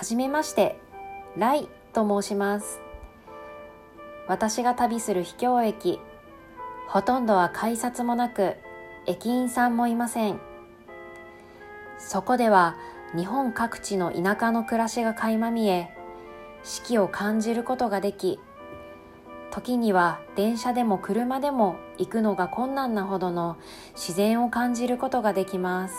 はじめましてライと申します。私が旅する秘境駅ほとんどは改札もなく駅員さんもいません。そこでは日本各地の田舎の暮らしが垣間見え四季を感じることができ時には電車でも車でも行くのが困難なほどの自然を感じることができます。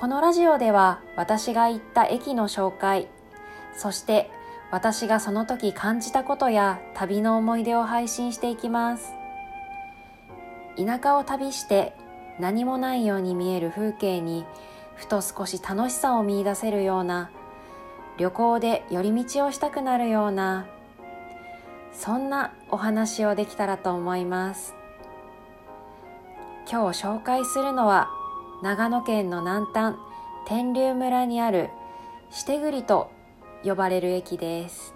このラジオでは私が行った駅の紹介そして私がその時感じたことや旅の思い出を配信していきます。田舎を旅して何もないように見える風景にふと少し楽しさを見いだせるような旅行で寄り道をしたくなるようなそんなお話をできたらと思います。今日紹介するのは長野県の南端天竜村にあるしてぐりと呼ばれる駅です。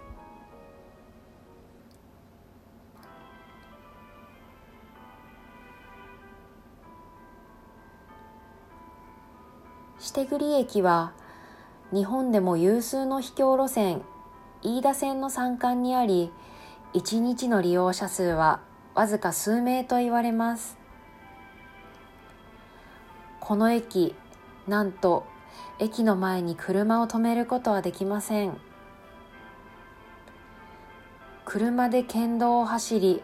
してぐり駅は日本でも有数の秘境路線飯田線の山間にあり1日の利用者数はわずか数名と言われます。この駅なんと駅の前に車を止めることはできません。車で県道を走り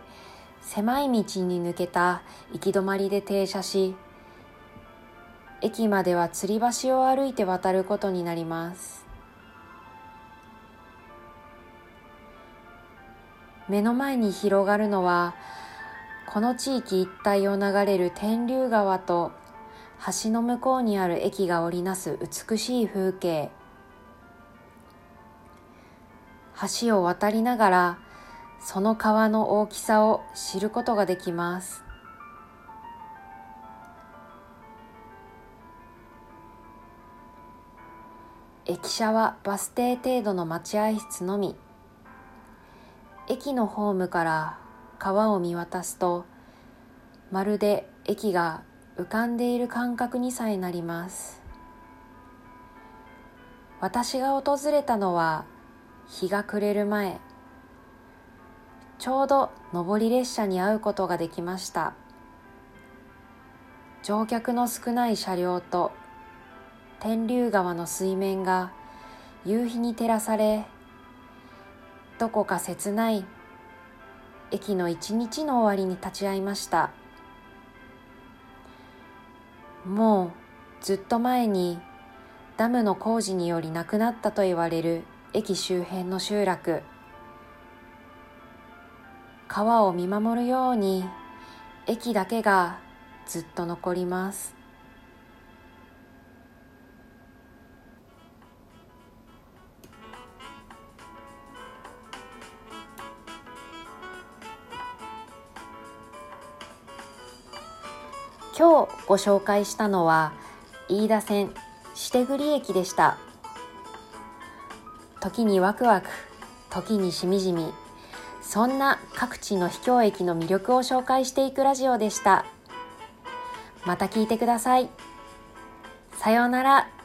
狭い道に抜けた行き止まりで停車し駅までは吊り橋を歩いて渡ることになります。目の前に広がるのはこの地域一帯を流れる天竜川と橋の向こうにある駅が織りなす美しい風景。橋を渡りながらその川の大きさを知ることができます。駅舎はバス停程度の待合室のみ。駅のホームから川を見渡すとまるで駅が浮かんでいる感覚にさえなります。私が訪れたのは日が暮れる前。ちょうど上り列車に会うことができました。乗客の少ない車両と天竜川の水面が夕日に照らされどこか切ない駅の一日の終わりに立ち会いました。もうずっと前にダムの工事によりなくなったと言われる駅周辺の集落。川を見守るように駅だけがずっと残ります。今日ご紹介したのは飯田線してぐり駅でした。時にワクワク時にしみじみそんな各地の秘境駅の魅力を紹介していくラジオでした。また聞いてください。さようなら。